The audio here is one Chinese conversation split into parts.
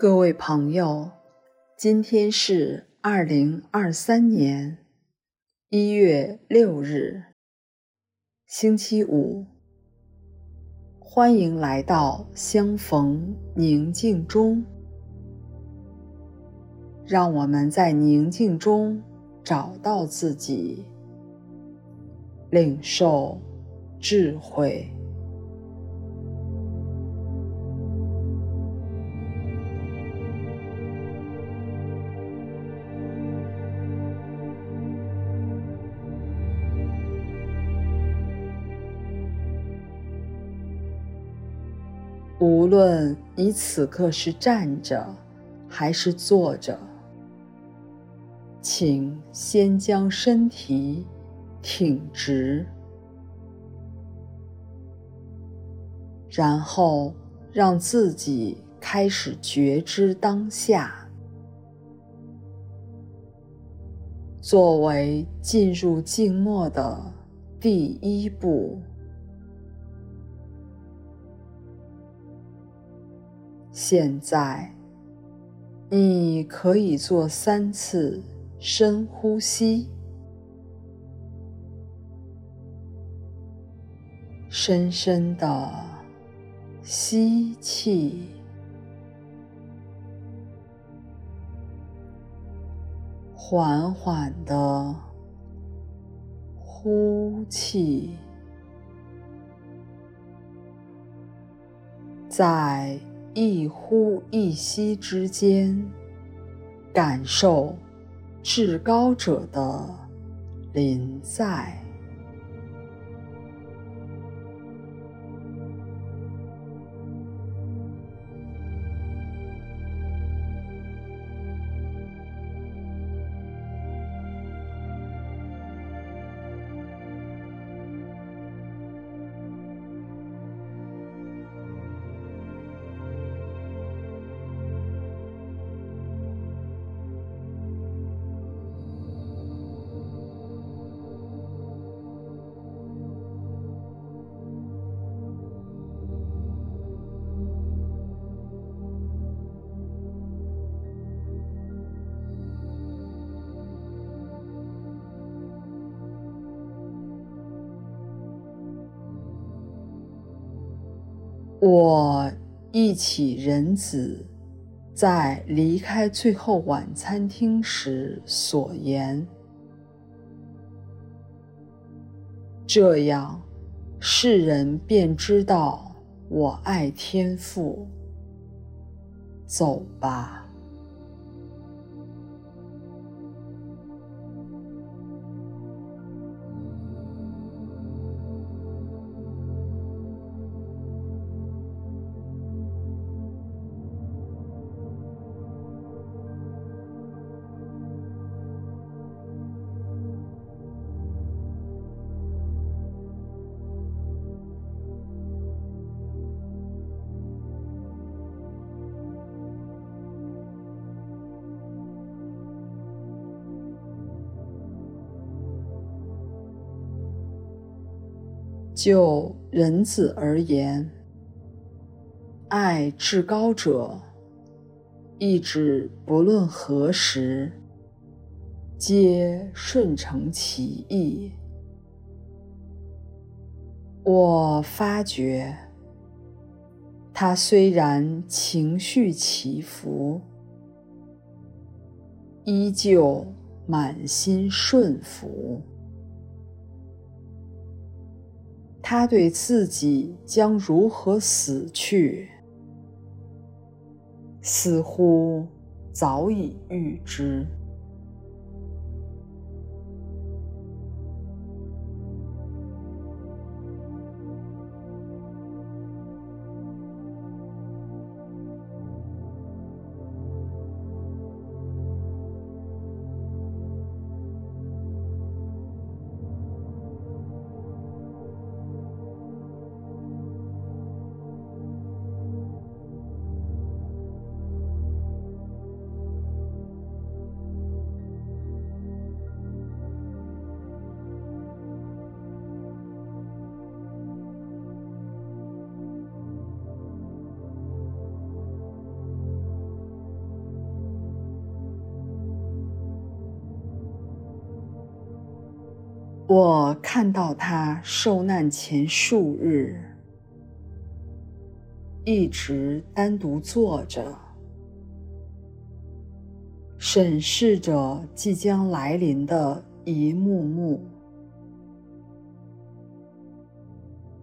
各位朋友，今天是二零二三年一月六日，星期五。欢迎来到相逢宁静中，让我们在宁静中找到自己，领受智慧。无论你此刻是站着还是坐着，请先将身体挺直，然后让自己开始觉知当下。作为进入静默的第一步。现在，你可以做三次深呼吸，深深的吸气，缓缓的呼气，在。一呼一吸之间，感受至高者的临在。我忆起人子在离开最后晚餐厅时所言：“这样，世人便知道我爱天父。走吧。”就人子而言，爱至高者，意指不论何时，皆顺承其意。我发觉，他虽然情绪起伏，依旧满心顺服。他对自己将如何死去，似乎早已预知。我看到他受难前数日，一直单独坐着，审视着即将来临的一幕幕。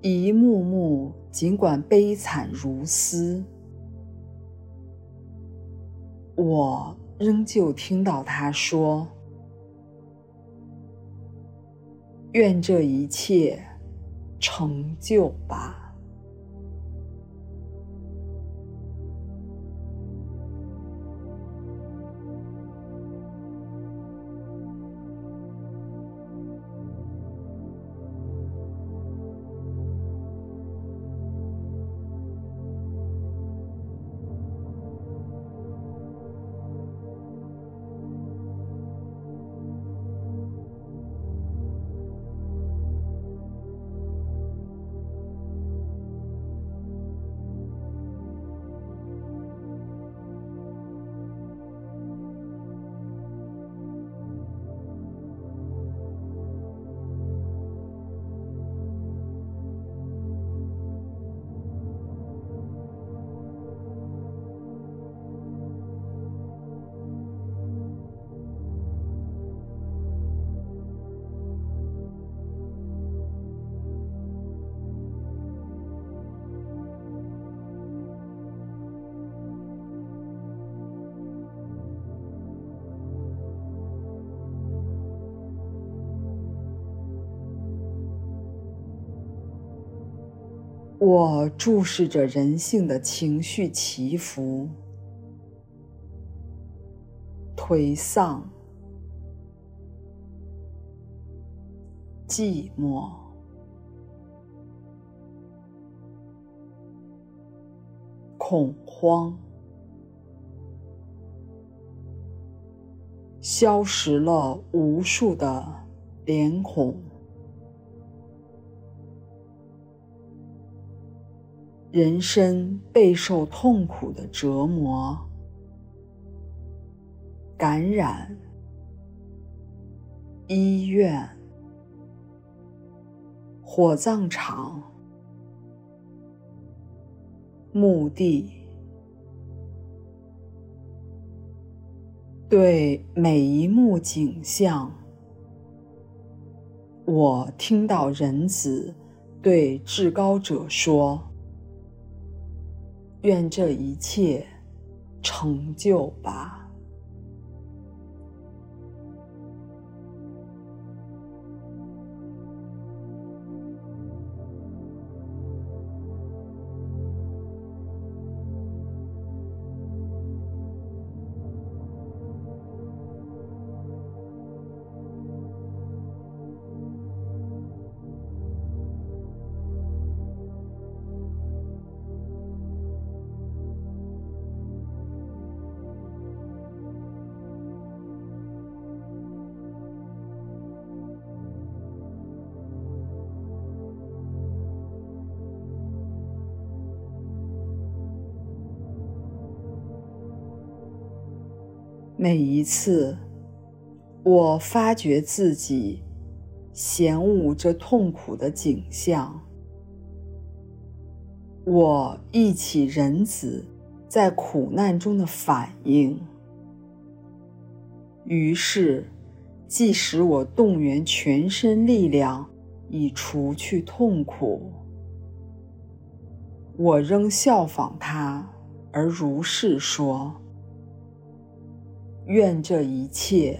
一幕幕，尽管悲惨如斯，我仍旧听到他说：“愿这一切成就吧。”我注视着人性的情绪起伏，颓丧、寂寞、恐慌，消失了无数的脸孔。人生备受痛苦的折磨、感染、医院、火葬场、墓地，对每一幕景象，我听到人子对至高者说。愿这一切成就吧。每一次，我发觉自己嫌恶这痛苦的景象，我忆起人子在苦难中的反应，于是，即使我动员全身力量以除去痛苦，我仍效仿他而如是说。愿这一切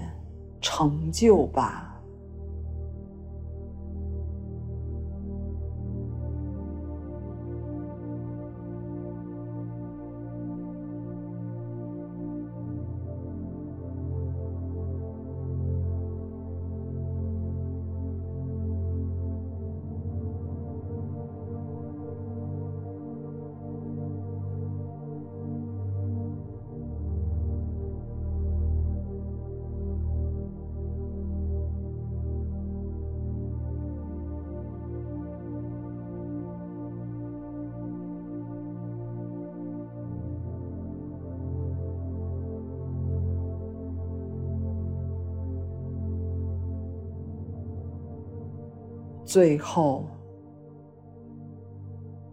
成就吧。最后，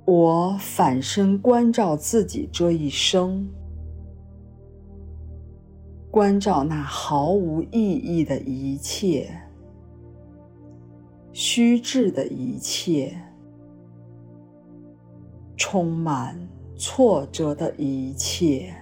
我反身关照自己这一生，关照那毫无意义的一切，虚掷的一切，充满挫折的一切。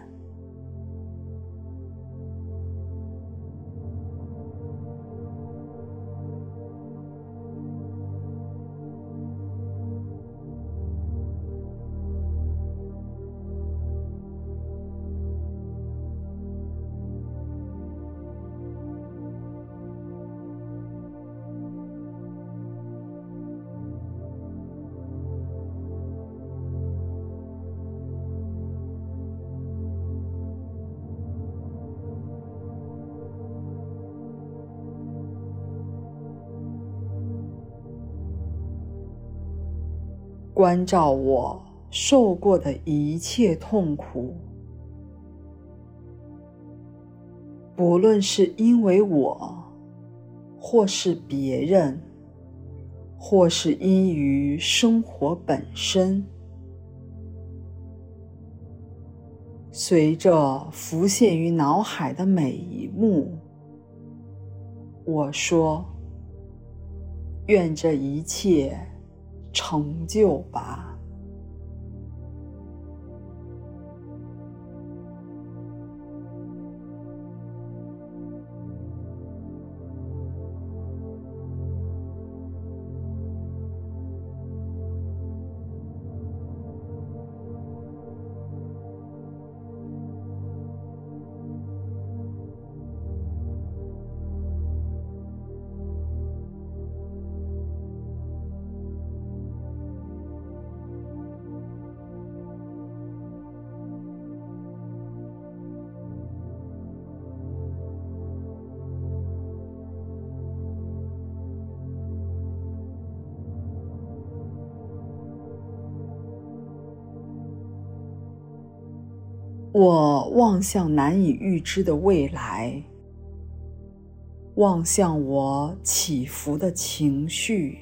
关照我受过的一切痛苦，不论是因为我，或是别人，或是因于生活本身，随着浮现于脑海的每一幕，我说：愿这一切。成就吧。我望向难以预知的未来，望向我起伏的情绪，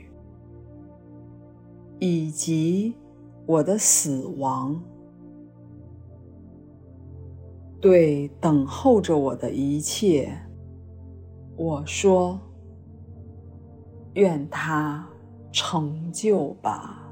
以及我的死亡。对等候着我的一切，我说：愿它成就吧。